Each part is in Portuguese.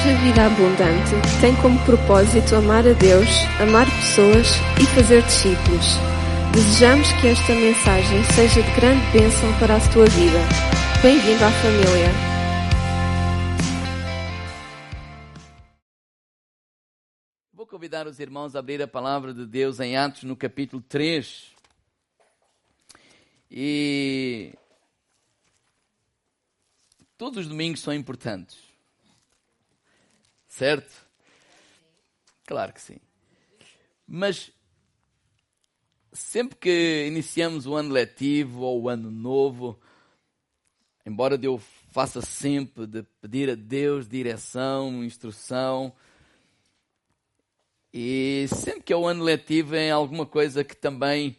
Igreja Vida Abundante tem como propósito amar a Deus, amar pessoas e fazer discípulos. Desejamos que esta mensagem seja de grande bênção para a tua vida. Bem-vindo à família. Vou convidar os irmãos a abrir a palavra de Deus em Atos no capítulo 3. E todos os domingos são importantes. Certo? Claro que sim. Mas sempre que iniciamos o ano letivo ou o ano novo, embora eu faça sempre de pedir a Deus direção, instrução, e sempre que é o ano letivo é alguma coisa que também,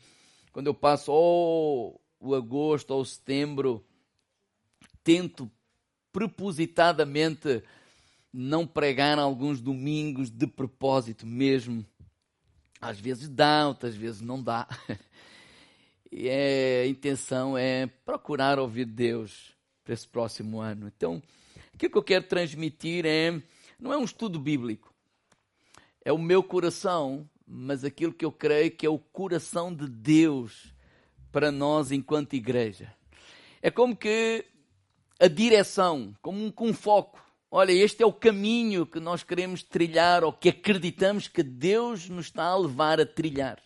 quando eu passo ou o agosto ou o setembro, tento propositadamente não pregar alguns domingos de propósito mesmo. Às vezes dá, outras vezes não dá. E é, a intenção é procurar ouvir Deus para esse próximo ano. Então, o que eu quero transmitir é, não é um estudo bíblico, é o meu coração, mas aquilo que eu creio que é o coração de Deus para nós enquanto igreja. É como que a direção, como um, com foco. Olha, este é o caminho que nós queremos trilhar ou que acreditamos que Deus nos está a levar a trilhar.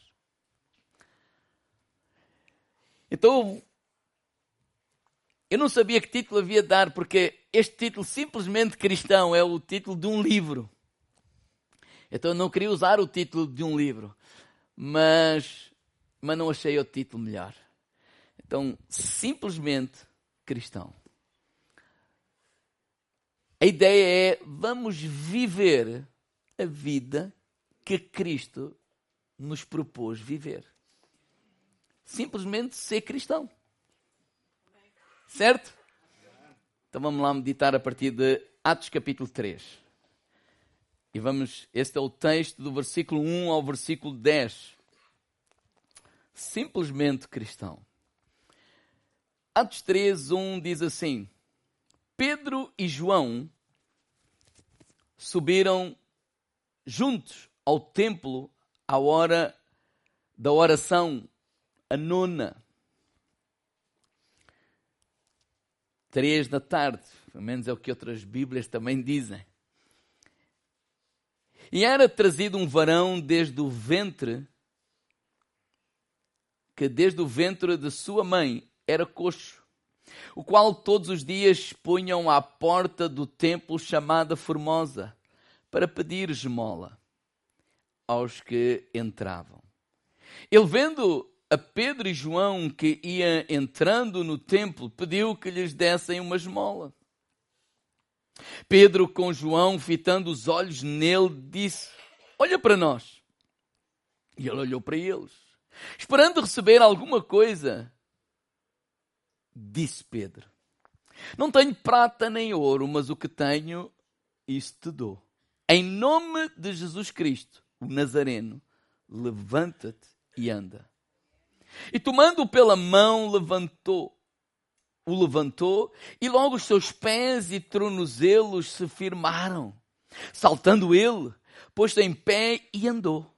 Então, eu não sabia que título havia de dar, porque este título, simplesmente cristão, é o título de um livro. Então eu não queria usar o título de um livro, mas, mas não achei o título melhor. Então, simplesmente cristão. A ideia é vamos viver a vida que Cristo nos propôs viver. Simplesmente ser cristão. Certo? Então vamos lá meditar a partir de Atos capítulo 3. E vamos, este é o texto do versículo 1 ao versículo 10. Simplesmente cristão. Atos 3, 1 diz assim: Pedro e João subiram juntos ao templo à hora da oração, a nona. Três da tarde, pelo menos é o que outras Bíblias também dizem. E era trazido um varão desde o ventre, que desde o ventre de sua mãe era coxo, o qual todos os dias punham à porta do templo chamada Formosa, para pedir esmola aos que entravam. Ele vendo a Pedro e João que ia entrando no templo, pediu que lhes dessem uma esmola. Pedro, com João, fitando os olhos nele, disse: Olha para nós. E ele olhou para eles, esperando receber alguma coisa. Disse Pedro: Não tenho prata nem ouro, mas o que tenho, isso te dou. Em nome de Jesus Cristo, o Nazareno, levanta-te e anda. E tomando-o pela mão, levantou. O levantou e logo os seus pés e tornozelos se firmaram. Saltando ele, pôs-se em pé e andou.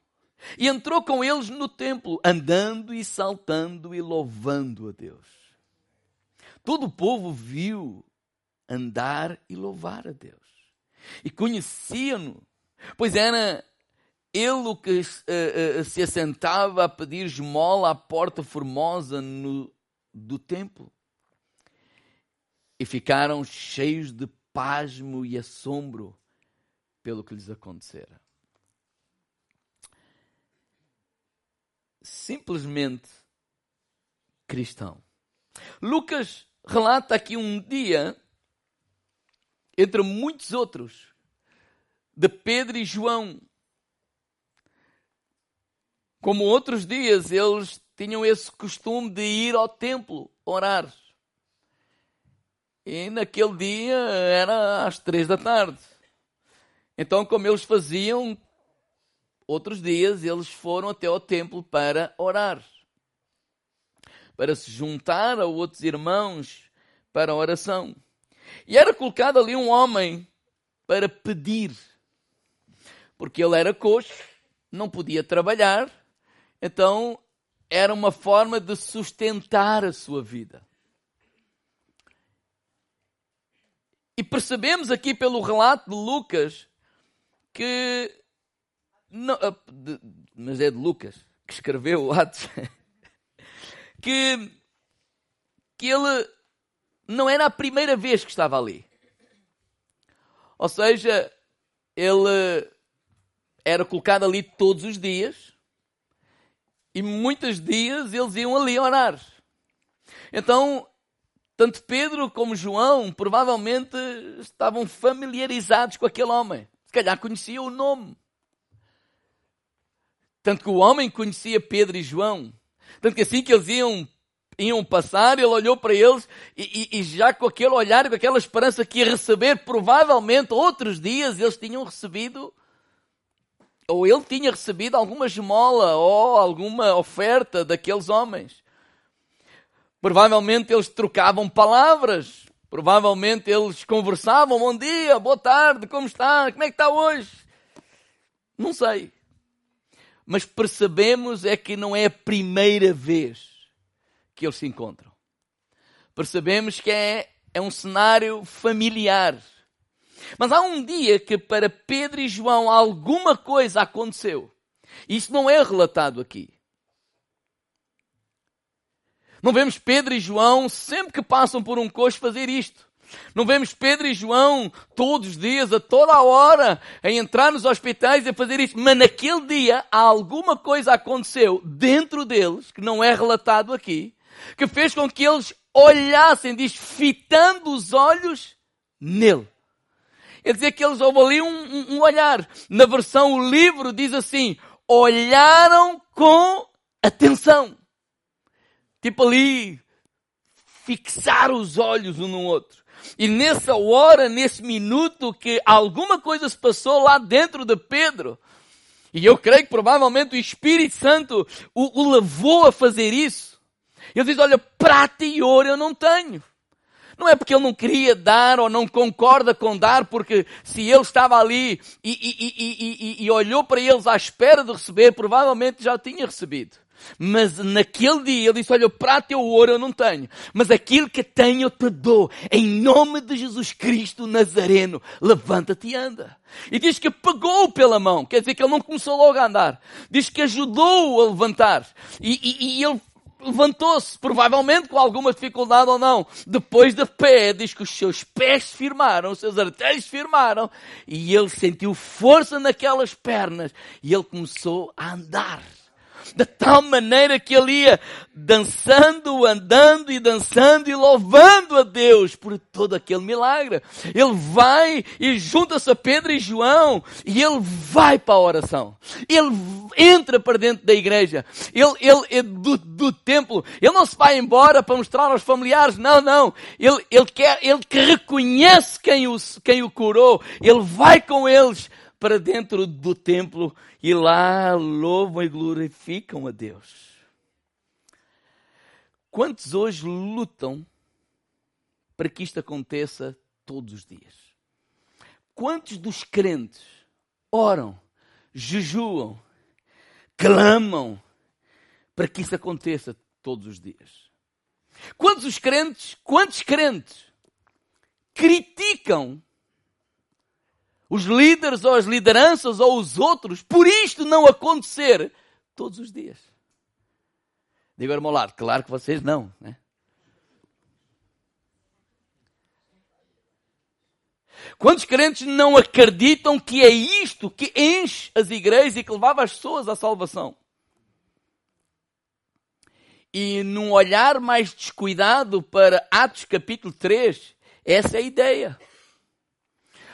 E entrou com eles no templo, andando e saltando e louvando a Deus. Todo o povo viu andar e louvar a Deus. E conhecia-no, pois era ele o que uh, uh, se assentava a pedir esmola à porta formosa no, do templo. E ficaram cheios de pasmo e assombro pelo que lhes acontecera. Simplesmente cristão. Lucas relata aqui um dia, entre muitos outros, de Pedro e João. Como outros dias, eles tinham esse costume de ir ao templo orar. E naquele dia era às três da tarde. Então, como eles faziam, outros dias eles foram até ao templo para orar para se juntar a outros irmãos para a oração. E era colocado ali um homem para pedir. Porque ele era coxo, não podia trabalhar, então era uma forma de sustentar a sua vida. E percebemos aqui pelo relato de Lucas que. Não, ah, mas é de Lucas que escreveu o Atos. que, que ele não era a primeira vez que estava ali. Ou seja, ele era colocado ali todos os dias e muitos dias eles iam ali orar. Então, tanto Pedro como João provavelmente estavam familiarizados com aquele homem. Se calhar conheciam o nome. Tanto que o homem conhecia Pedro e João. Tanto que assim que eles iam, iam passar, ele olhou para eles e, e, e já com aquele olhar, com aquela esperança que ia receber, provavelmente outros dias eles tinham recebido ou ele tinha recebido alguma esmola ou alguma oferta daqueles homens. Provavelmente eles trocavam palavras, provavelmente eles conversavam, bom dia, boa tarde, como está, como é que está hoje? Não sei. Mas percebemos é que não é a primeira vez que eles se encontram. Percebemos que é, é um cenário familiar mas há um dia que para Pedro e João alguma coisa aconteceu. Isso não é relatado aqui. Não vemos Pedro e João sempre que passam por um coxo fazer isto. Não vemos Pedro e João todos os dias, a toda hora, a entrar nos hospitais e a fazer isto. Mas naquele dia alguma coisa aconteceu dentro deles, que não é relatado aqui, que fez com que eles olhassem, diz, fitando os olhos nele. Quer dizer que eles houve ali um, um, um olhar. Na versão o livro diz assim: olharam com atenção. Tipo ali, fixar os olhos um no outro. E nessa hora, nesse minuto que alguma coisa se passou lá dentro de Pedro, e eu creio que provavelmente o Espírito Santo o, o levou a fazer isso. Ele diz: Olha, prata e ouro eu não tenho. Não é porque ele não queria dar ou não concorda com dar, porque se ele estava ali e, e, e, e, olhou para eles à espera de receber, provavelmente já tinha recebido. Mas naquele dia ele disse: Olha, o prata e o ouro eu não tenho, mas aquilo que tenho eu te dou. Em nome de Jesus Cristo Nazareno, levanta-te e anda. E diz que pegou pela mão, quer dizer que ele não começou logo a andar. Diz que ajudou-o a levantar. E, e, e ele levantou-se, provavelmente com alguma dificuldade ou não. Depois de pé, diz que os seus pés se firmaram, os seus artelhos se firmaram, e ele sentiu força naquelas pernas, e ele começou a andar de tal maneira que ele ia dançando, andando e dançando e louvando a Deus por todo aquele milagre. Ele vai e junta-se a Pedro e João e ele vai para a oração. Ele entra para dentro da igreja. Ele, ele, ele do, do templo. Ele não se vai embora para mostrar aos familiares. Não, não. Ele, ele quer, ele que reconhece quem o, quem o curou. Ele vai com eles para dentro do templo e lá louvam e glorificam a Deus. Quantos hoje lutam para que isto aconteça todos os dias? Quantos dos crentes oram, jejuam, clamam para que isso aconteça todos os dias? Quantos os crentes, quantos crentes criticam os líderes ou as lideranças ou os outros, por isto não acontecer todos os dias. Digo meu lado, claro que vocês não. Né? Quantos crentes não acreditam que é isto que enche as igrejas e que levava as pessoas à salvação? E num olhar mais descuidado para Atos capítulo 3, essa é a ideia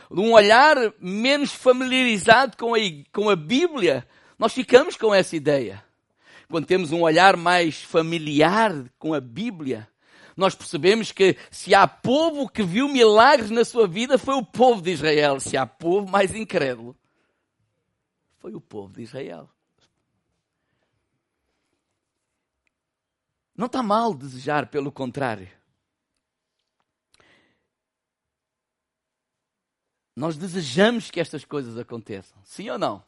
um olhar menos familiarizado com a, com a Bíblia, nós ficamos com essa ideia. Quando temos um olhar mais familiar com a Bíblia, nós percebemos que se há povo que viu milagres na sua vida, foi o povo de Israel. Se há povo mais incrédulo, foi o povo de Israel. Não está mal desejar, pelo contrário. Nós desejamos que estas coisas aconteçam. Sim ou não?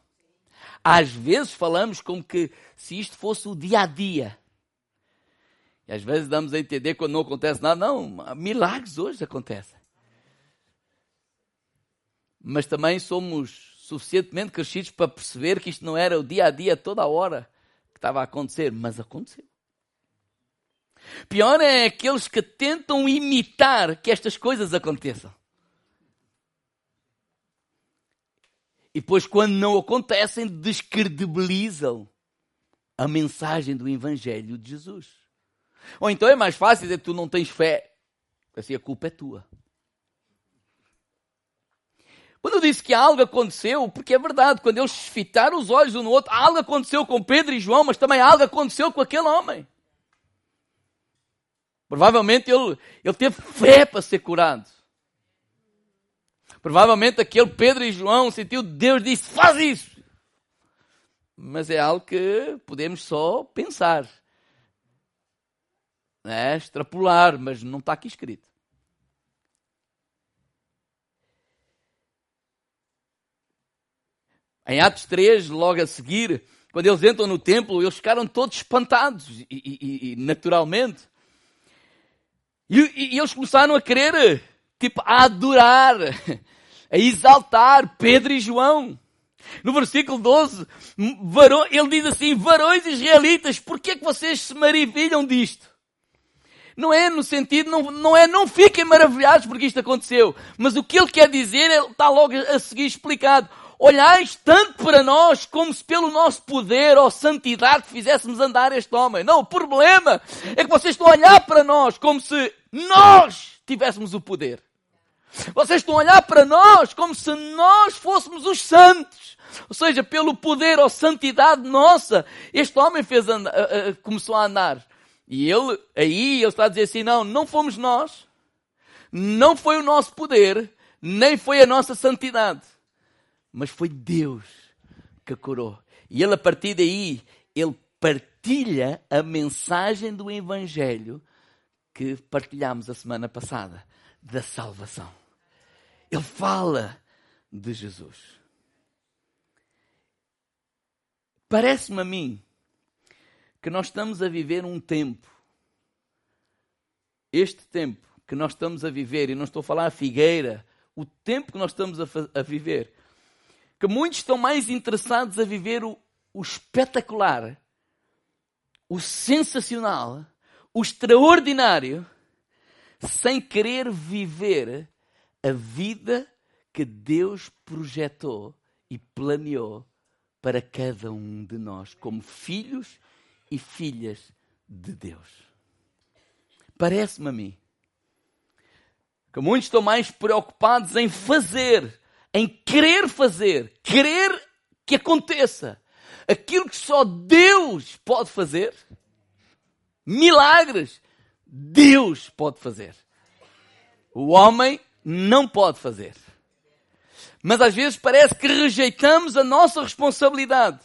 Às vezes falamos como que se isto fosse o dia a dia. E às vezes damos a entender quando não acontece nada. Não, milagres hoje acontecem. Mas também somos suficientemente crescidos para perceber que isto não era o dia a dia, toda a hora que estava a acontecer. Mas aconteceu. Pior é aqueles que tentam imitar que estas coisas aconteçam. E depois, quando não acontecem, descredibilizam a mensagem do Evangelho de Jesus. Ou então é mais fácil dizer que tu não tens fé. Assim a culpa é tua. Quando eu disse que algo aconteceu, porque é verdade, quando eles fitaram os olhos um no outro, algo aconteceu com Pedro e João, mas também algo aconteceu com aquele homem. Provavelmente ele, ele teve fé para ser curado. Provavelmente aquele Pedro e João sentiu Deus disse: faz isso. Mas é algo que podemos só pensar, né? extrapolar, mas não está aqui escrito. Em Atos 3, logo a seguir, quando eles entram no templo, eles ficaram todos espantados, e, e, e naturalmente. E, e, eles começaram a querer, tipo, a adorar, a exaltar Pedro e João. No versículo 12, ele diz assim, varões israelitas, por que é que vocês se maravilham disto? Não é no sentido, não, não é não fiquem maravilhados porque isto aconteceu. Mas o que ele quer dizer, está logo a seguir explicado. Olhais tanto para nós como se pelo nosso poder ou santidade fizéssemos andar este homem. Não, o problema é que vocês estão a olhar para nós como se nós tivéssemos o poder. Vocês estão a olhar para nós como se nós fôssemos os santos. Ou seja, pelo poder ou santidade nossa, este homem fez andar, uh, uh, começou a andar. E ele, aí, ele está a dizer assim: não, não fomos nós, não foi o nosso poder, nem foi a nossa santidade, mas foi Deus que curou. E ele, a partir daí, ele partilha a mensagem do Evangelho que partilhámos a semana passada, da salvação. Ele fala de Jesus. Parece-me a mim que nós estamos a viver um tempo, este tempo que nós estamos a viver, e não estou a falar a figueira, o tempo que nós estamos a, a viver, que muitos estão mais interessados a viver o, o espetacular, o sensacional, o extraordinário, sem querer viver a vida que Deus projetou e planeou para cada um de nós, como filhos e filhas de Deus. Parece-me a mim que muitos estão mais preocupados em fazer, em querer fazer, querer que aconteça aquilo que só Deus pode fazer. Milagres, Deus pode fazer. O homem não pode fazer. Mas às vezes parece que rejeitamos a nossa responsabilidade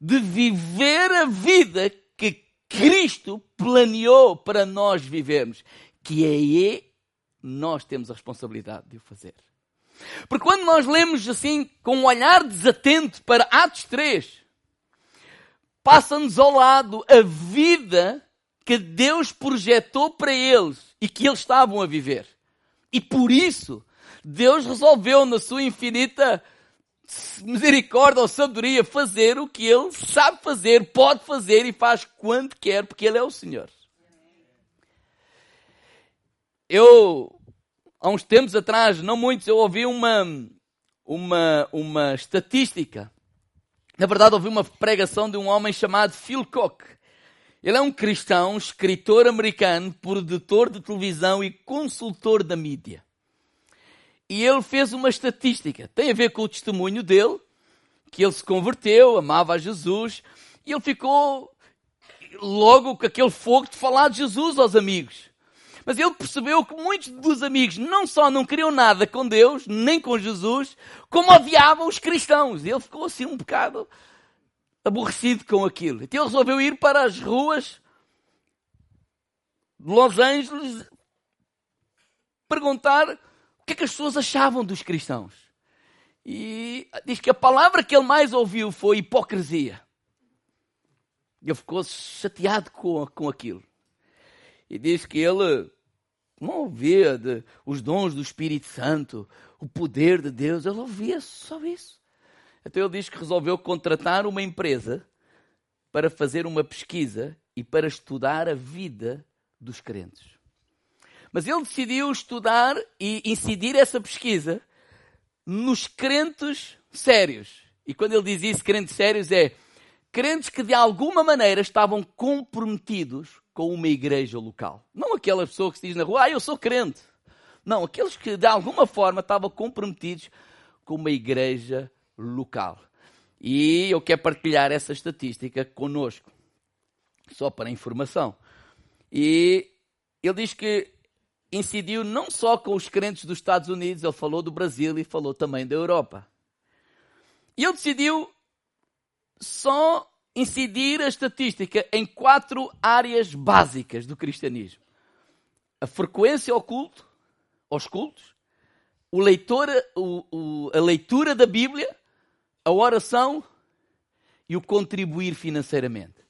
de viver a vida que Cristo planeou para nós vivermos, que é e nós temos a responsabilidade de o fazer. Porque quando nós lemos assim, com um olhar desatento para Atos 3, passa-nos ao lado a vida que Deus projetou para eles e que eles estavam a viver. E por isso, Deus resolveu, na sua infinita misericórdia ou sabedoria, fazer o que Ele sabe fazer, pode fazer e faz quando quer, porque Ele é o Senhor. Eu, há uns tempos atrás, não muitos, eu ouvi uma, uma, uma estatística. Na verdade, ouvi uma pregação de um homem chamado Phil Cook. Ele é um cristão, escritor americano, produtor de televisão e consultor da mídia. E ele fez uma estatística, tem a ver com o testemunho dele, que ele se converteu, amava a Jesus, e ele ficou logo com aquele fogo de falar de Jesus aos amigos. Mas ele percebeu que muitos dos amigos não só não queriam nada com Deus, nem com Jesus, como odiavam os cristãos. Ele ficou assim um bocado aborrecido com aquilo. Então ele resolveu ir para as ruas de Los Angeles perguntar o que é que as pessoas achavam dos cristãos. E diz que a palavra que ele mais ouviu foi hipocrisia. Ele ficou chateado com, com aquilo. E diz que ele não ouvia de, os dons do Espírito Santo, o poder de Deus, ele ouvia só isso. Então ele diz que resolveu contratar uma empresa para fazer uma pesquisa e para estudar a vida dos crentes. Mas ele decidiu estudar e incidir essa pesquisa nos crentes sérios. E quando ele diz isso, crentes sérios, é crentes que de alguma maneira estavam comprometidos com uma igreja local. Não aquela pessoa que se diz na rua, ah, eu sou crente. Não, aqueles que de alguma forma estavam comprometidos com uma igreja local. E eu quero partilhar essa estatística conosco, só para informação. E ele diz que incidiu não só com os crentes dos Estados Unidos, ele falou do Brasil e falou também da Europa. E ele decidiu só incidir a estatística em quatro áreas básicas do cristianismo: a frequência ao culto, aos cultos, o leitor, o, o, a leitura da Bíblia, a oração e o contribuir financeiramente.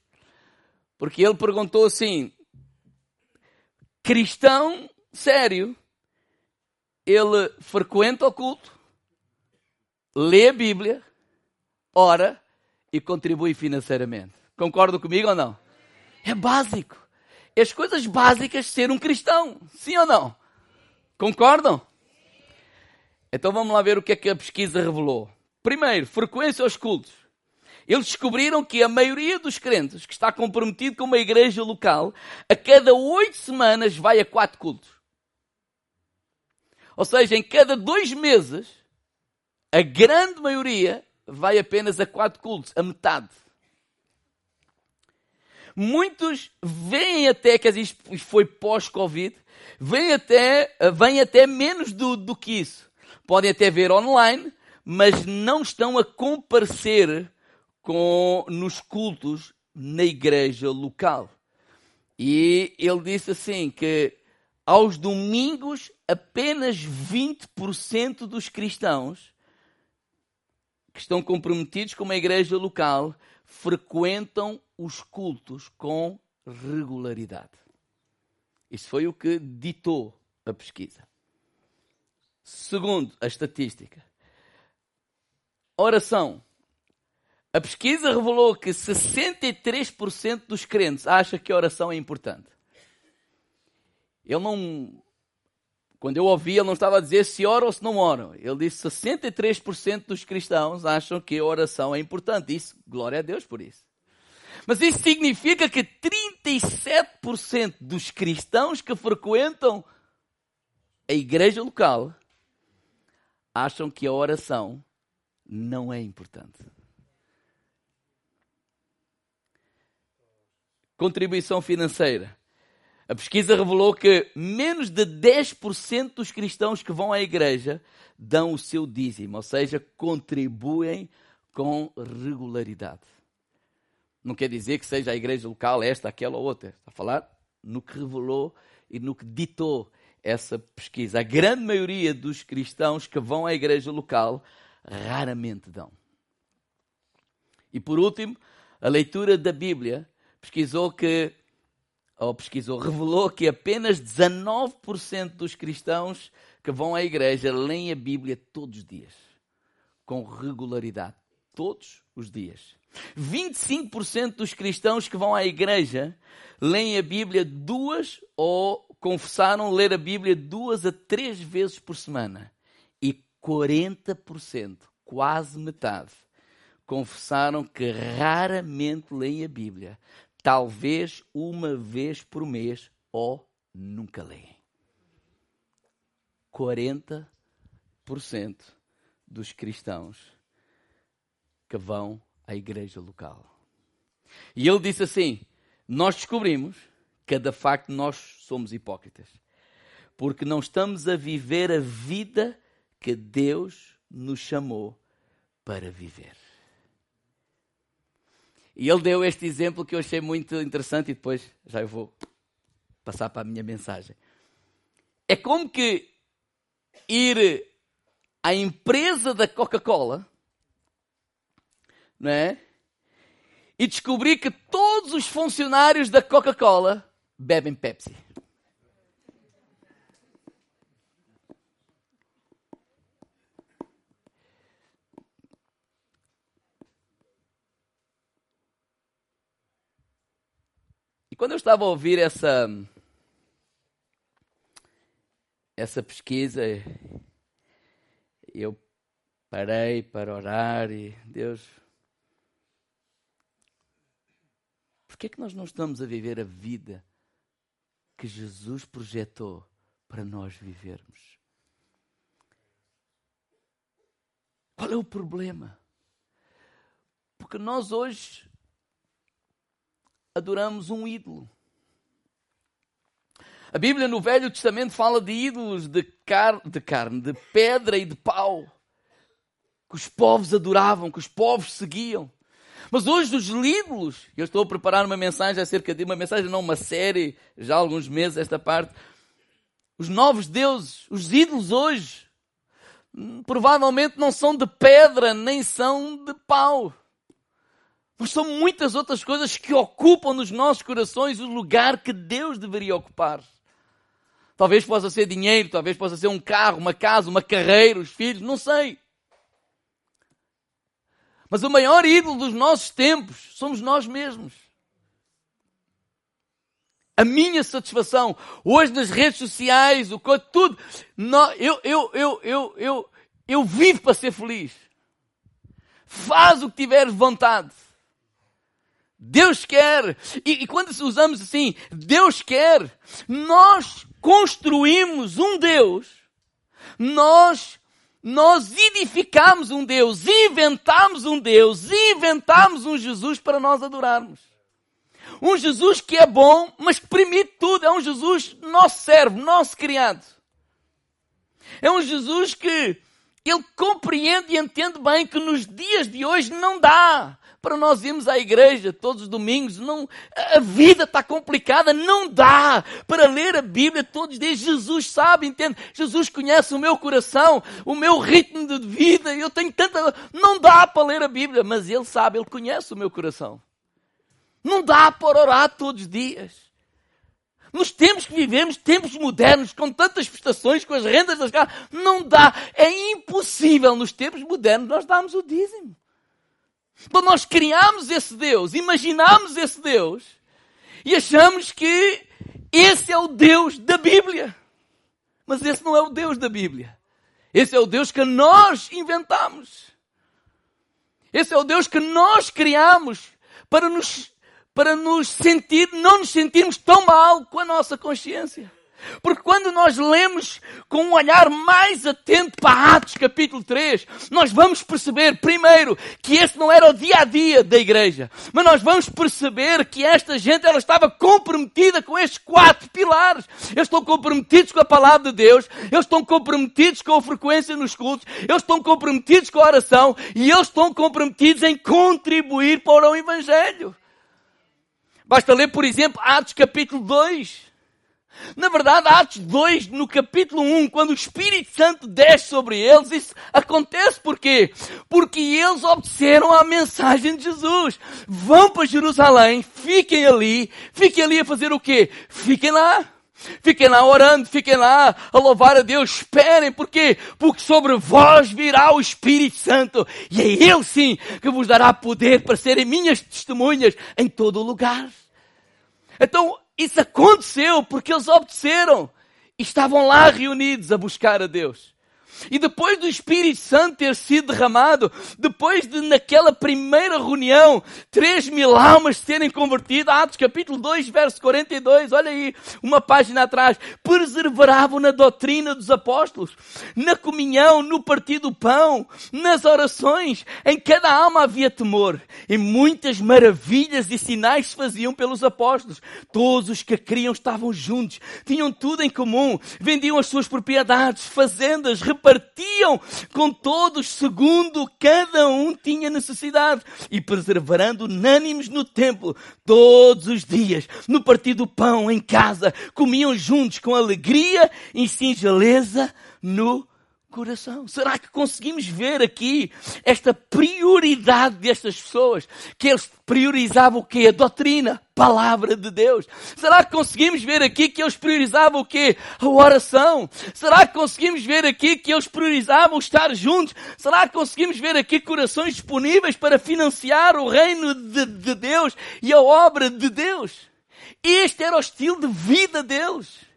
Porque ele perguntou assim: cristão sério, ele frequenta o culto, lê a Bíblia, ora e contribui financeiramente. Concordam comigo ou não? É básico. É as coisas básicas de ser um cristão, sim ou não? Concordam? Então vamos lá ver o que é que a pesquisa revelou. Primeiro, frequência aos cultos. Eles descobriram que a maioria dos crentes que está comprometido com uma igreja local, a cada oito semanas vai a quatro cultos. Ou seja, em cada dois meses, a grande maioria vai apenas a quatro cultos, a metade. Muitos vêm até, dizer, isto foi pós-Covid, vêm até, vêm até menos do, do que isso. Podem até ver online, mas não estão a comparecer com, nos cultos na igreja local. E ele disse assim que aos domingos apenas 20% dos cristãos que estão comprometidos com uma igreja local frequentam os cultos com regularidade. Isso foi o que ditou a pesquisa. Segundo a estatística, oração. A pesquisa revelou que 63% dos crentes acha que a oração é importante. Ele não. Quando eu ouvi, ele não estava a dizer se oram ou se não oram. Ele disse 63% dos cristãos acham que a oração é importante. Isso, glória a Deus por isso. Mas isso significa que 37% dos cristãos que frequentam a igreja local acham que a oração não é importante. Contribuição financeira. A pesquisa revelou que menos de 10% dos cristãos que vão à igreja dão o seu dízimo, ou seja, contribuem com regularidade. Não quer dizer que seja a igreja local, esta, aquela ou outra. Está a falar no que revelou e no que ditou essa pesquisa. A grande maioria dos cristãos que vão à igreja local raramente dão. E por último, a leitura da Bíblia pesquisou que, ou pesquisou, revelou que apenas 19% dos cristãos que vão à igreja leem a Bíblia todos os dias, com regularidade, todos os dias. 25% dos cristãos que vão à igreja leem a Bíblia duas ou confessaram ler a Bíblia duas a três vezes por semana. E 40%, quase metade, confessaram que raramente leem a Bíblia, talvez uma vez por mês ou nunca leem. 40% dos cristãos que vão à igreja local. E ele disse assim: Nós descobrimos que de facto nós somos hipócritas, porque não estamos a viver a vida que Deus nos chamou para viver. E ele deu este exemplo que eu achei muito interessante e depois já eu vou passar para a minha mensagem. É como que ir à empresa da Coca-Cola, não é? E descobri que todos os funcionários da Coca-Cola bebem Pepsi. Quando eu estava a ouvir essa essa pesquisa, eu parei para orar e Deus, por que é que nós não estamos a viver a vida que Jesus projetou para nós vivermos? Qual é o problema? Porque nós hoje adoramos um ídolo. A Bíblia no Velho Testamento fala de ídolos de, car de carne, de pedra e de pau, que os povos adoravam, que os povos seguiam. Mas hoje os ídolos, eu estou a preparar uma mensagem acerca de uma mensagem, não uma série, já há alguns meses esta parte. Os novos deuses, os ídolos hoje, provavelmente não são de pedra, nem são de pau. São muitas outras coisas que ocupam nos nossos corações o lugar que Deus deveria ocupar. Talvez possa ser dinheiro, talvez possa ser um carro, uma casa, uma carreira, os filhos, não sei. Mas o maior ídolo dos nossos tempos somos nós mesmos. A minha satisfação, hoje nas redes sociais, o tudo, eu, eu, eu, eu, eu, eu vivo para ser feliz. Faz o que tiveres vontade. Deus quer. E, e quando usamos assim, Deus quer, nós construímos um Deus, nós, nós edificamos um Deus, inventamos um Deus, inventamos um Jesus para nós adorarmos. Um Jesus que é bom, mas que permite tudo. É um Jesus nosso servo, nosso criado. É um Jesus que ele compreende e entende bem que nos dias de hoje não dá para nós irmos à igreja todos os domingos. Não, a vida está complicada, não dá para ler a Bíblia todos os dias. Jesus sabe, entende? Jesus conhece o meu coração, o meu ritmo de vida. Eu tenho tanta. Não dá para ler a Bíblia, mas Ele sabe, Ele conhece o meu coração. Não dá para orar todos os dias. Nos tempos que vivemos, tempos modernos, com tantas prestações, com as rendas das casas, não dá. É impossível nos tempos modernos nós darmos o dízimo. Então nós criamos esse Deus, imaginamos esse Deus e achamos que esse é o Deus da Bíblia. Mas esse não é o Deus da Bíblia. Esse é o Deus que nós inventamos. Esse é o Deus que nós criamos para nos, para nos sentir, não nos sentirmos tão mal com a nossa consciência. Porque quando nós lemos com um olhar mais atento para Atos capítulo 3, nós vamos perceber, primeiro, que esse não era o dia a dia da igreja, mas nós vamos perceber que esta gente ela estava comprometida com estes quatro pilares. Eles estão comprometidos com a palavra de Deus, eles estão comprometidos com a frequência nos cultos, eles estão comprometidos com a oração e eles estão comprometidos em contribuir para o Evangelho. Basta ler, por exemplo, Atos capítulo 2. Na verdade, Atos 2, no capítulo 1, quando o Espírito Santo desce sobre eles, isso acontece por quê? Porque eles obedeceram à mensagem de Jesus. Vão para Jerusalém, fiquem ali, fiquem ali a fazer o quê? Fiquem lá. Fiquem lá orando, fiquem lá a louvar a Deus, esperem, por quê? Porque sobre vós virá o Espírito Santo, e é Ele sim que vos dará poder para serem minhas testemunhas em todo o lugar. Então, isso aconteceu porque eles obedeceram e estavam lá reunidos a buscar a Deus. E depois do Espírito Santo ter sido derramado, depois de naquela primeira reunião, três mil almas serem convertidas, Atos capítulo 2, verso 42, olha aí, uma página atrás, perseveravam na doutrina dos apóstolos, na comunhão, no partir do pão, nas orações, em cada alma havia temor, e muitas maravilhas e sinais se faziam pelos apóstolos. Todos os que criam estavam juntos, tinham tudo em comum, vendiam as suas propriedades, fazendas, repartiam repartiam com todos segundo cada um tinha necessidade e preservando unânimes no templo todos os dias, no partir do pão em casa, comiam juntos com alegria e singeleza no coração. Será que conseguimos ver aqui esta prioridade destas pessoas? Que eles priorizavam o quê? A doutrina, palavra de Deus. Será que conseguimos ver aqui que eles priorizavam o quê? A oração. Será que conseguimos ver aqui que eles priorizavam estar juntos? Será que conseguimos ver aqui corações disponíveis para financiar o reino de, de Deus e a obra de Deus? Este era o estilo de vida deles.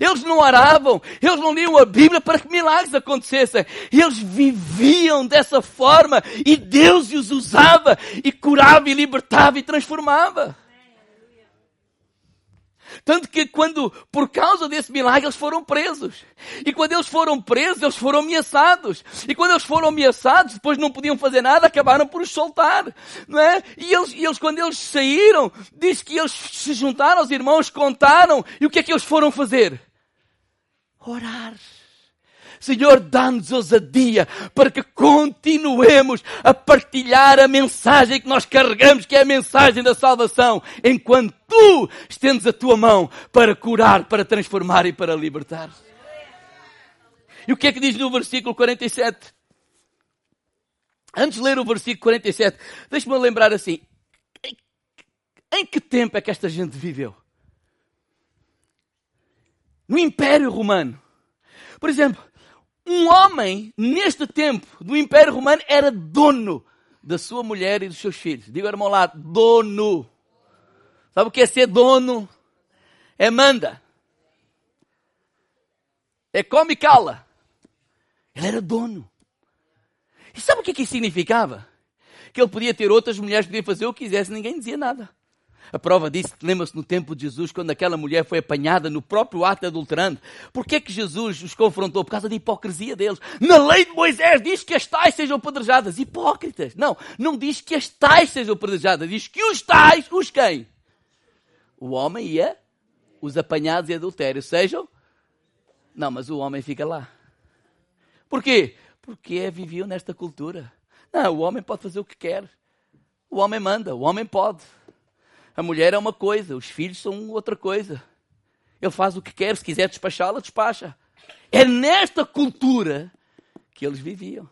Eles não oravam, eles não liam a Bíblia para que milagres acontecessem. Eles viviam dessa forma e Deus os usava e curava e libertava e transformava. Tanto que quando, por causa desse milagre, eles foram presos. E quando eles foram presos, eles foram ameaçados. E quando eles foram ameaçados, depois não podiam fazer nada, acabaram por os soltar. Não é? E eles, e eles quando eles saíram, diz que eles se juntaram aos irmãos, contaram. E o que é que eles foram fazer? Orar. Senhor, dá-nos ousadia para que continuemos a partilhar a mensagem que nós carregamos, que é a mensagem da salvação, enquanto tu estendes a tua mão para curar, para transformar e para libertar. E o que é que diz no versículo 47? Antes de ler o versículo 47, deixe-me lembrar assim: em que tempo é que esta gente viveu? No Império Romano. Por exemplo, um homem, neste tempo do Império Romano, era dono da sua mulher e dos seus filhos. Diga, irmão lá, dono. Sabe o que é ser dono? É manda. É come e cala. Ele era dono. E sabe o que, é que isso significava? Que ele podia ter outras mulheres, podia fazer o que quisesse, ninguém dizia nada. A prova disso, lembra-se no tempo de Jesus, quando aquela mulher foi apanhada no próprio ato adulterando. Por que que Jesus os confrontou? Por causa da hipocrisia deles. Na lei de Moisés diz que as tais sejam apedrejadas. Hipócritas. Não, não diz que as tais sejam apedrejadas. Diz que os tais, os quem? O homem ia, os apanhados e adultério sejam... Não, mas o homem fica lá. Por quê? Porque é, viviam nesta cultura. Não, o homem pode fazer o que quer. O homem manda, o homem pode. A mulher é uma coisa, os filhos são outra coisa. Ele faz o que quer, se quiser despachá-la, despacha. É nesta cultura que eles viviam.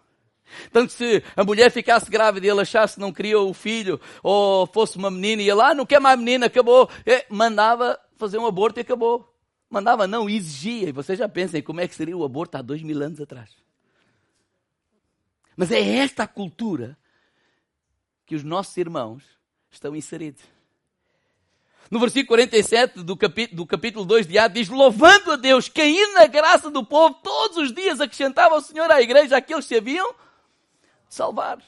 Tanto se a mulher ficasse grávida e ele achasse que não queria o filho, ou fosse uma menina e ele, ah, não quer mais menina, acabou. É, mandava fazer um aborto e acabou. Mandava não, exigia. E vocês já pensem como é que seria o aborto há dois mil anos atrás. Mas é esta a cultura que os nossos irmãos estão inseridos. No versículo 47 do capítulo, do capítulo 2 de Atos diz, louvando a Deus, caindo na graça do povo, todos os dias acrescentava o Senhor à igreja aqueles que haviam salvar.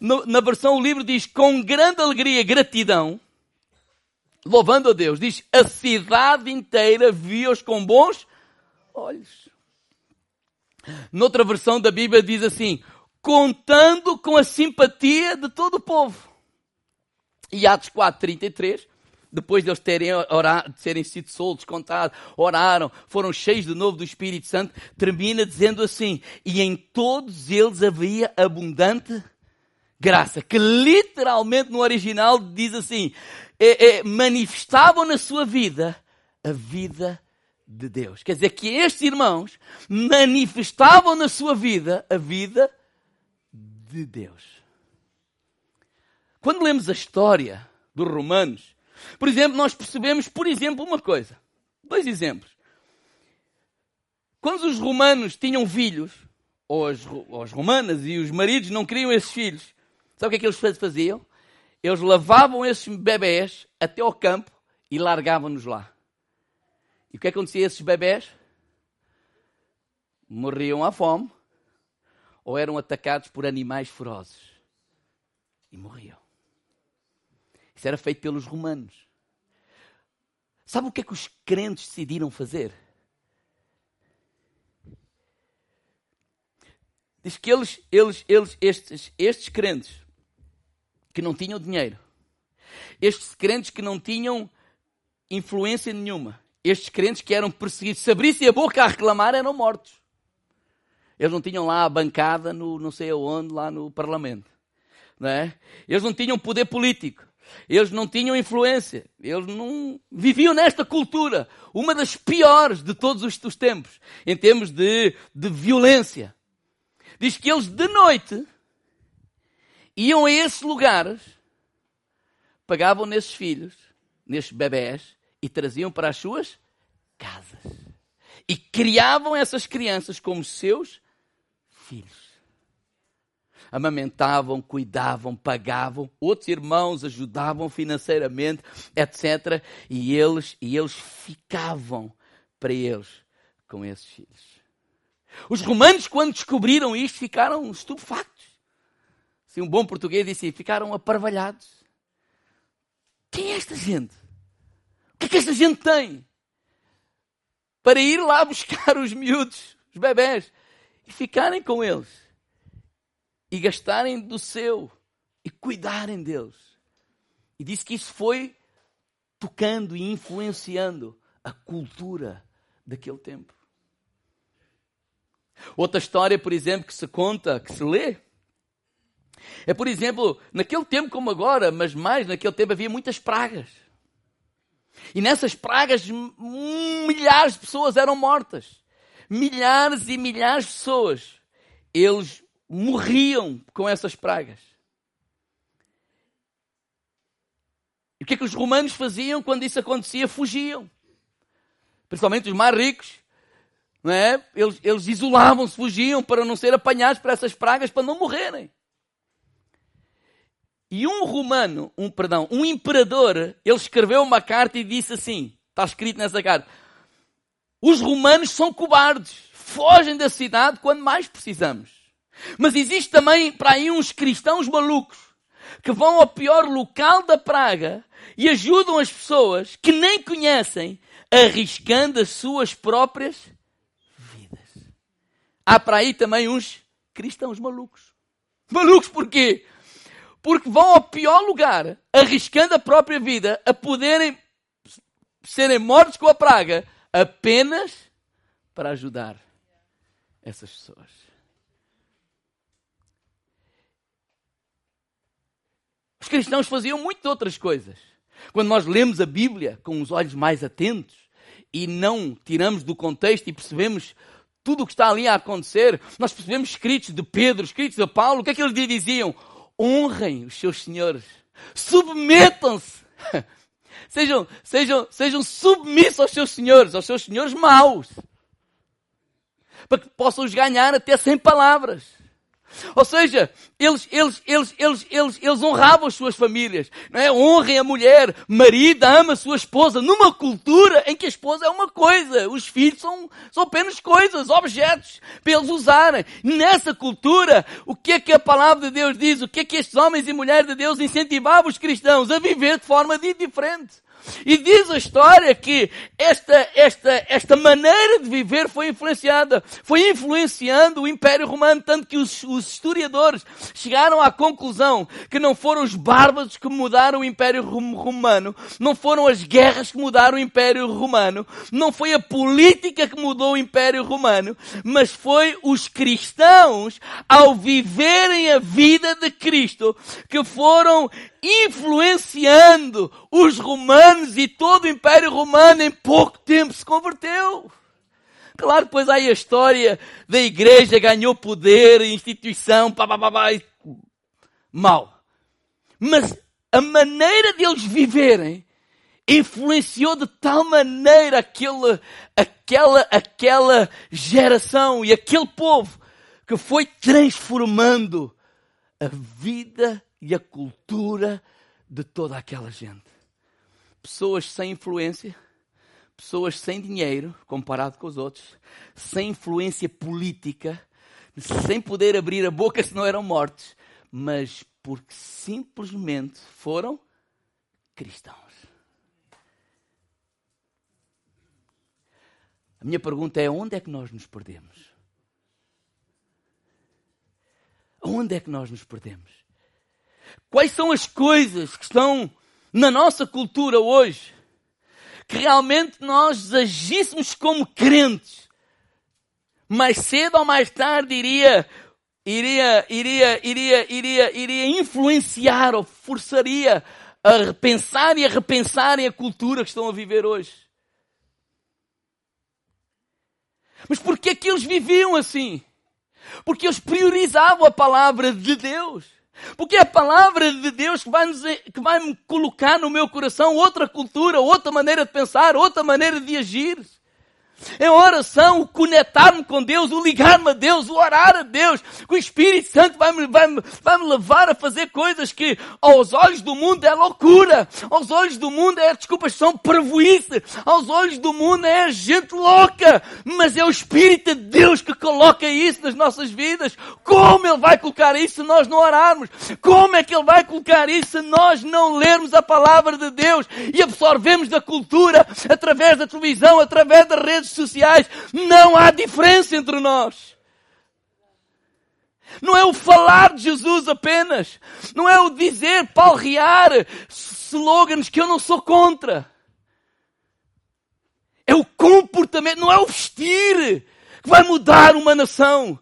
No, na versão o livro diz, com grande alegria gratidão, louvando a Deus, diz, a cidade inteira via-os com bons olhos. Noutra versão da Bíblia diz assim, contando com a simpatia de todo o povo. E Atos 4, 33 depois de eles terem orado, de serem sido soltos, contados, oraram, foram cheios de novo do Espírito Santo, termina dizendo assim: E em todos eles havia abundante graça, que literalmente no original diz assim: é, é, manifestavam na sua vida a vida de Deus. Quer dizer que estes irmãos manifestavam na sua vida a vida de Deus. Quando lemos a história dos Romanos, por exemplo, nós percebemos, por exemplo, uma coisa. Dois exemplos. Quando os romanos tinham filhos, ou as, ou as romanas e os maridos não queriam esses filhos, sabe o que é que eles faziam? Eles lavavam esses bebés até ao campo e largavam-nos lá. E o que acontecia a esses bebés? Morriam à fome ou eram atacados por animais ferozes. E morriam. Isso era feito pelos romanos. Sabe o que é que os crentes decidiram fazer? Diz que eles, eles, eles estes, estes crentes que não tinham dinheiro, estes crentes que não tinham influência nenhuma, estes crentes que eram perseguidos, se abrissem a boca a reclamar, eram mortos. Eles não tinham lá a bancada no não sei aonde, lá no Parlamento. Não é? Eles não tinham poder político. Eles não tinham influência. Eles não viviam nesta cultura. Uma das piores de todos os, os tempos. Em termos de, de violência. diz que eles de noite iam a esses lugares, pagavam nesses filhos, nesses bebés, e traziam para as suas casas. E criavam essas crianças como seus filhos. Amamentavam, cuidavam, pagavam, outros irmãos ajudavam financeiramente, etc. E eles, e eles ficavam para eles com esses filhos. Os romanos, quando descobriram isto, ficaram estupefactos. Se um bom português disse, ficaram aparvalhados. Quem é esta gente? O que é que esta gente tem? Para ir lá buscar os miúdos, os bebés, e ficarem com eles. E gastarem do seu. E cuidarem deles. E disse que isso foi tocando e influenciando a cultura daquele tempo. Outra história, por exemplo, que se conta, que se lê, é, por exemplo, naquele tempo como agora, mas mais naquele tempo havia muitas pragas. E nessas pragas, milhares de pessoas eram mortas. Milhares e milhares de pessoas. Eles morriam com essas pragas. E o que é que os romanos faziam quando isso acontecia? Fugiam. Principalmente os mais ricos. Não é? Eles, eles isolavam-se, fugiam para não ser apanhados por essas pragas, para não morrerem. E um romano, um perdão, um imperador, ele escreveu uma carta e disse assim: está escrito nessa carta: os romanos são cobardes, fogem da cidade quando mais precisamos. Mas existe também para aí uns cristãos malucos que vão ao pior local da praga e ajudam as pessoas que nem conhecem, arriscando as suas próprias vidas. Há para aí também uns cristãos malucos. Malucos porquê? porque vão ao pior lugar, arriscando a própria vida, a poderem serem mortos com a praga, apenas para ajudar essas pessoas. Os cristãos faziam muitas outras coisas. Quando nós lemos a Bíblia com os olhos mais atentos e não tiramos do contexto e percebemos tudo o que está ali a acontecer, nós percebemos escritos de Pedro, escritos de Paulo, o que é que eles diziam? honrem os seus senhores, submetam-se, sejam, sejam, sejam submissos aos seus senhores, aos seus senhores maus, para que possam os ganhar até sem palavras. Ou seja, eles, eles, eles, eles, eles, eles honravam as suas famílias, não é? Honrem a mulher, marido ama a sua esposa, numa cultura em que a esposa é uma coisa, os filhos são, são apenas coisas, objetos, para eles usarem. Nessa cultura, o que é que a palavra de Deus diz? O que é que estes homens e mulheres de Deus incentivavam os cristãos a viver de forma diferente? E diz a história que esta, esta, esta maneira de viver foi influenciada, foi influenciando o Império Romano, tanto que os, os historiadores chegaram à conclusão que não foram os bárbaros que mudaram o Império Romano, não foram as guerras que mudaram o Império Romano, não foi a política que mudou o Império Romano, mas foi os cristãos, ao viverem a vida de Cristo, que foram influenciando os romanos e todo o Império Romano em pouco tempo se converteu. Claro, depois aí a história da igreja ganhou poder, instituição, pá, pá, pá, pá, mal. Mas a maneira deles viverem influenciou de tal maneira aquele, aquela, aquela geração e aquele povo que foi transformando a vida e a cultura de toda aquela gente. Pessoas sem influência, pessoas sem dinheiro, comparado com os outros, sem influência política, sem poder abrir a boca se não eram mortos, mas porque simplesmente foram cristãos. A minha pergunta é: onde é que nós nos perdemos? Onde é que nós nos perdemos? Quais são as coisas que estão na nossa cultura hoje que realmente nós agíssemos como crentes? Mais cedo ou mais tarde iria iria iria iria iria iria influenciar ou forçaria a repensar e a repensarem a cultura que estão a viver hoje. Mas por que é que eles viviam assim? Porque eles priorizavam a palavra de Deus. Porque é a palavra de Deus que vai, nos, que vai me colocar no meu coração outra cultura, outra maneira de pensar, outra maneira de agir. É oração, o conectar-me com Deus, o ligar-me a Deus, o orar a Deus. O Espírito Santo vai-me vai -me, vai -me levar a fazer coisas que aos olhos do mundo é loucura. Aos olhos do mundo é, desculpas, são prevoice. Aos olhos do mundo é gente louca. Mas é o Espírito de Deus que coloca isso nas nossas vidas. Como Ele vai colocar isso se nós não orarmos? Como é que Ele vai colocar isso se nós não lermos a palavra de Deus e absorvemos da cultura através da televisão, através das redes redes sociais, não há diferença entre nós. Não é o falar de Jesus apenas. Não é o dizer, palrear slogans que eu não sou contra. É o comportamento, não é o vestir que vai mudar uma nação.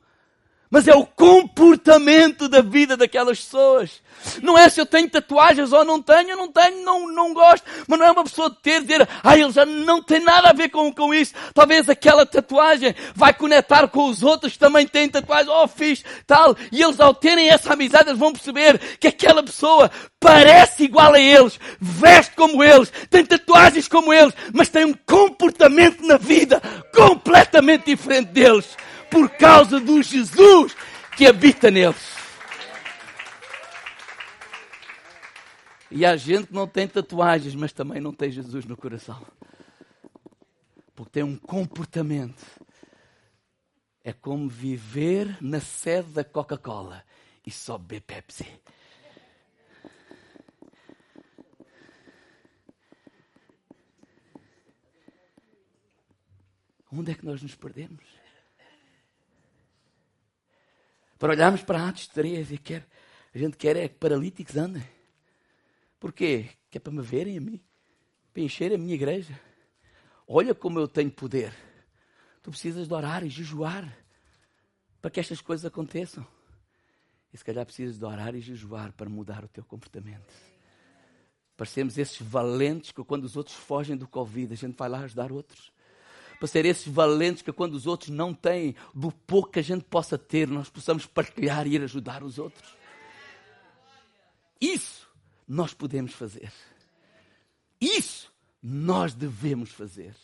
Mas é o comportamento da vida daquelas pessoas. Não é se eu tenho tatuagens ou não tenho, não tenho, não, não gosto. Mas não é uma pessoa ter, dizer, ah, ele já não tem nada a ver com, com isso. Talvez aquela tatuagem vai conectar com os outros que também têm tatuagens, oh, fiz, tal. E eles ao terem essa amizade, eles vão perceber que aquela pessoa parece igual a eles, veste como eles, tem tatuagens como eles, mas tem um comportamento na vida completamente diferente deles. Por causa do Jesus que habita neles. E há gente que não tem tatuagens, mas também não tem Jesus no coração. Porque tem um comportamento. É como viver na sede da Coca-Cola e só beber Pepsi. Onde é que nós nos perdemos? Para olharmos para Atos 13 e quer, a gente quer é que paralíticos andem. Porquê? Que é para me verem a mim, para encher a minha igreja. Olha como eu tenho poder. Tu precisas de orar e jejuar para que estas coisas aconteçam. E se calhar precisas de orar e jejuar para mudar o teu comportamento. Para sermos esses valentes que quando os outros fogem do Covid, a gente vai lá ajudar outros. Para ser esses valentes que quando os outros não têm, do pouco que a gente possa ter, nós possamos partilhar e ir ajudar os outros. Isso nós podemos fazer. Isso nós devemos fazer.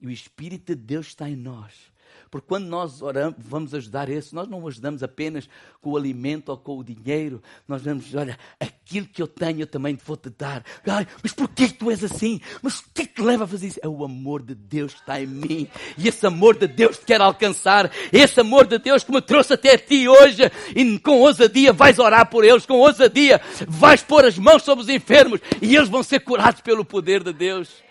E o Espírito de Deus está em nós porque quando nós oramos, vamos ajudar esse, nós não ajudamos apenas com o alimento ou com o dinheiro. Nós vamos, olha, aquilo que eu tenho eu também vou-te dar. Ai, mas porquê que tu és assim? Mas o que é que te leva a fazer isso? É o amor de Deus que está em mim. E esse amor de Deus que quer alcançar. Esse amor de Deus que me trouxe até ti hoje. E com ousadia vais orar por eles. Com ousadia vais pôr as mãos sobre os enfermos. E eles vão ser curados pelo poder de Deus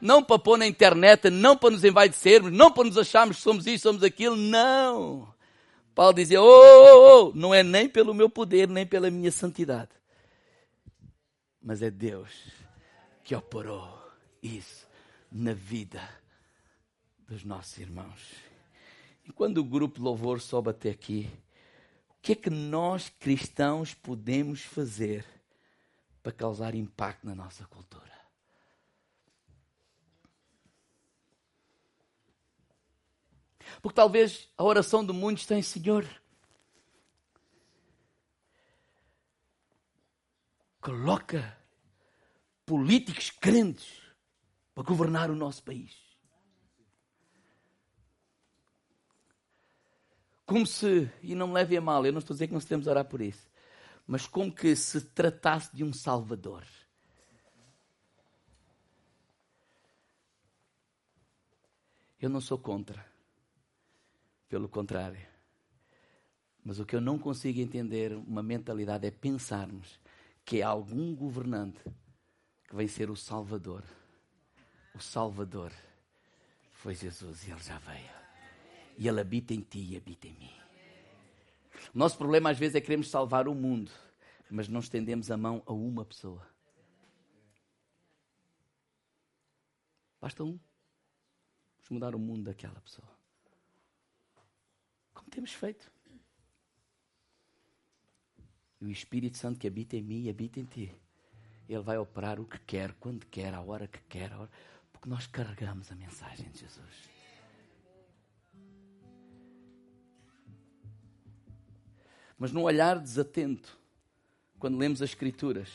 não para pôr na internet, não para nos envaidecermos, não para nos acharmos que somos isso, somos aquilo, não. Paulo dizia: oh, oh, oh, não é nem pelo meu poder, nem pela minha santidade, mas é Deus que operou isso na vida dos nossos irmãos. E quando o grupo louvor sobe até aqui, o que é que nós cristãos podemos fazer para causar impacto na nossa cultura? Porque talvez a oração do mundo está em Senhor. Coloca políticos crentes para governar o nosso país. Como se, e não me leve a mal, eu não estou a dizer que não devemos orar por isso, mas como que se tratasse de um Salvador. Eu não sou contra. Pelo contrário. Mas o que eu não consigo entender, uma mentalidade, é pensarmos que há algum governante que vem ser o Salvador. O Salvador foi Jesus e ele já veio. E ele habita em ti e habita em mim. O nosso problema às vezes é queremos salvar o mundo, mas não estendemos a mão a uma pessoa. Basta um. Vamos mudar o mundo daquela pessoa temos feito. E o Espírito Santo que habita em mim e habita em ti, ele vai operar o que quer, quando quer, a hora que quer, hora... porque nós carregamos a mensagem de Jesus. mas num olhar desatento, quando lemos as Escrituras.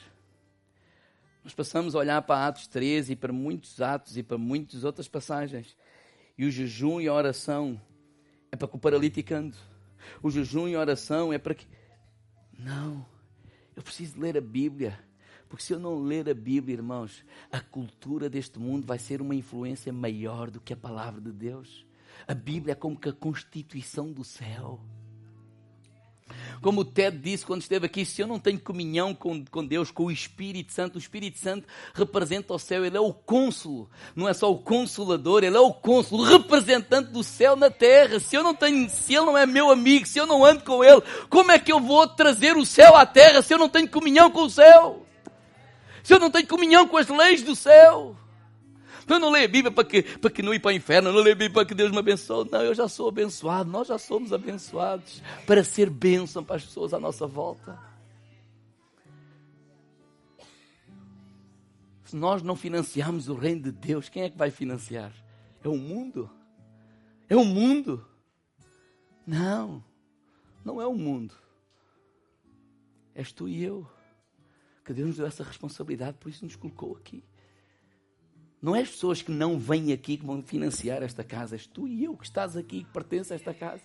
Nós passamos a olhar para Atos 13 e para muitos atos e para muitas outras passagens. E o jejum e a oração é para que o paralítico ande. O jejum e a oração é para que. Não. Eu preciso ler a Bíblia. Porque se eu não ler a Bíblia, irmãos, a cultura deste mundo vai ser uma influência maior do que a palavra de Deus. A Bíblia é como que a constituição do céu. Como o Ted disse quando esteve aqui, se eu não tenho comunhão com, com Deus, com o Espírito Santo, o Espírito Santo representa o céu, ele é o cônsulo, não é só o consolador, ele é o cônsulo, o representante do céu na terra. Se eu não tenho, se ele não é meu amigo, se eu não ando com ele, como é que eu vou trazer o céu à terra se eu não tenho comunhão com o céu? Se eu não tenho comunhão com as leis do céu? Eu não leio a Bíblia para que, para que não ir para o inferno, eu não leio a Bíblia para que Deus me abençoe. Não, eu já sou abençoado, nós já somos abençoados para ser bênção para as pessoas à nossa volta. Se nós não financiarmos o reino de Deus, quem é que vai financiar? É o mundo? É o mundo? Não, não é o mundo. És tu e eu. Que Deus nos deu essa responsabilidade, por isso nos colocou aqui. Não é as pessoas que não vêm aqui que vão financiar esta casa, és tu e eu que estás aqui, que pertence a esta casa.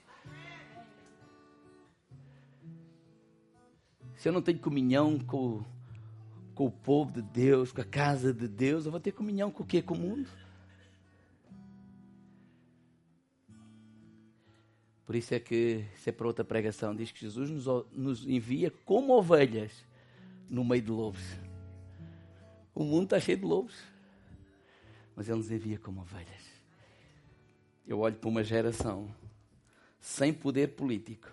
Se eu não tenho comunhão com, com o povo de Deus, com a casa de Deus, eu vou ter comunhão com o que? Com o mundo. Por isso é que, isso é para outra pregação, diz que Jesus nos, nos envia como ovelhas no meio de lobos. O mundo está cheio de lobos mas Ele nos envia como ovelhas. Eu olho para uma geração sem poder político,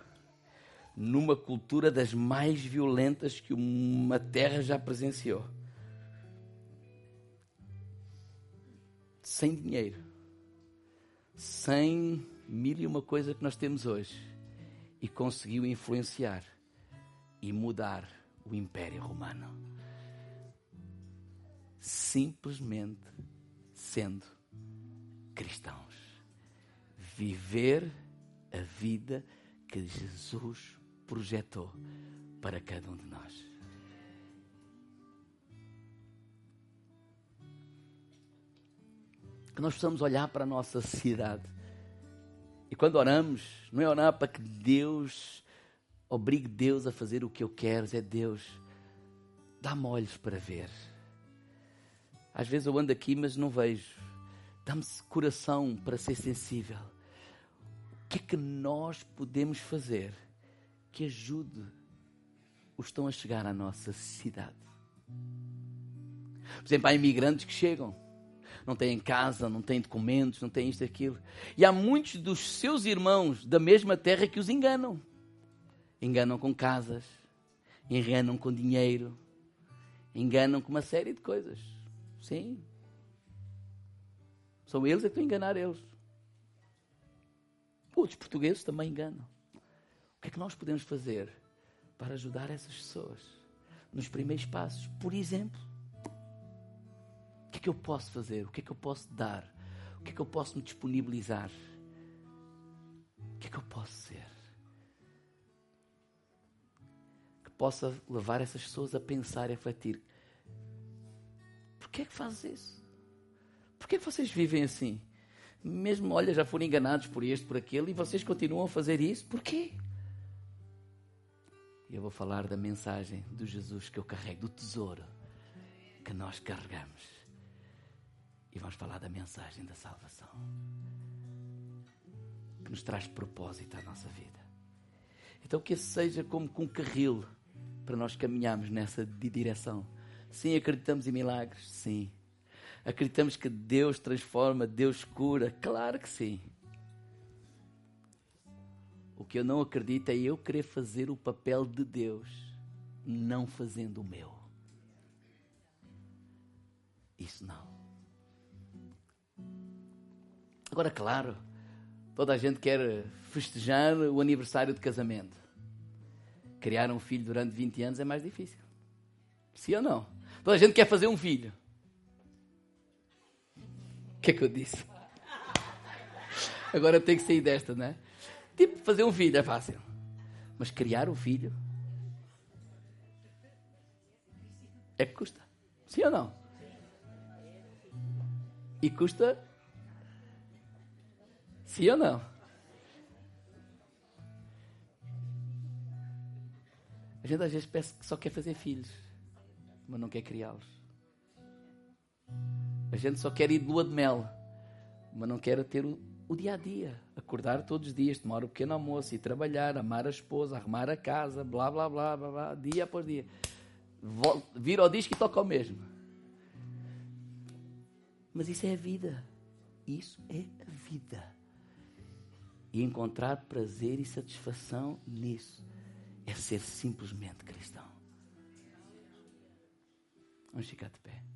numa cultura das mais violentas que uma terra já presenciou, sem dinheiro, sem mil e uma coisa que nós temos hoje, e conseguiu influenciar e mudar o Império Romano. Simplesmente sendo cristãos. Viver a vida que Jesus projetou para cada um de nós. Que nós possamos olhar para a nossa sociedade. E quando oramos, não é orar para que Deus obrigue Deus a fazer o que eu quero, é Deus, dá-me olhos para ver às vezes eu ando aqui, mas não vejo. Dá-me coração para ser sensível. O que é que nós podemos fazer que ajude os que estão a chegar à nossa cidade? Por exemplo, há imigrantes que chegam, não têm casa, não têm documentos, não têm isto e aquilo. E há muitos dos seus irmãos da mesma terra que os enganam. Enganam com casas, enganam com dinheiro, enganam com uma série de coisas. Sim. São eles é que estão a enganar eles. Outros portugueses também enganam. O que é que nós podemos fazer para ajudar essas pessoas nos primeiros passos? Por exemplo, o que é que eu posso fazer? O que é que eu posso dar? O que é que eu posso me disponibilizar? O que é que eu posso ser? Que possa levar essas pessoas a pensar e a refletir que é que fazes isso? Por que, é que vocês vivem assim? Mesmo, olha, já foram enganados por este, por aquele, e vocês continuam a fazer isso? Por quê? E eu vou falar da mensagem do Jesus que eu carrego, do tesouro que nós carregamos. E vamos falar da mensagem da salvação que nos traz propósito à nossa vida. Então que esse seja como com um carril para nós caminharmos nessa direção Sim, acreditamos em milagres? Sim. Acreditamos que Deus transforma, Deus cura? Claro que sim. O que eu não acredito é eu querer fazer o papel de Deus, não fazendo o meu. Isso não. Agora, claro, toda a gente quer festejar o aniversário de casamento. Criar um filho durante 20 anos é mais difícil. Sim ou não? Toda gente quer fazer um filho. O que é que eu disse? Agora eu tenho que sair desta, né? Tipo, fazer um filho é fácil. Mas criar o filho é que custa. Sim ou não? E custa. Sim ou não? A gente às vezes pensa que só quer fazer filhos, mas não quer criá-los. A gente só quer ir de lua de mel, mas não quer ter o, o dia a dia. Acordar todos os dias, tomar o pequeno almoço e trabalhar, amar a esposa, arrumar a casa, blá blá blá blá, blá dia após dia. Vira ao disco e toca o mesmo. Mas isso é a vida. Isso é a vida. E encontrar prazer e satisfação nisso é ser simplesmente cristão. Vamos ficar de pé.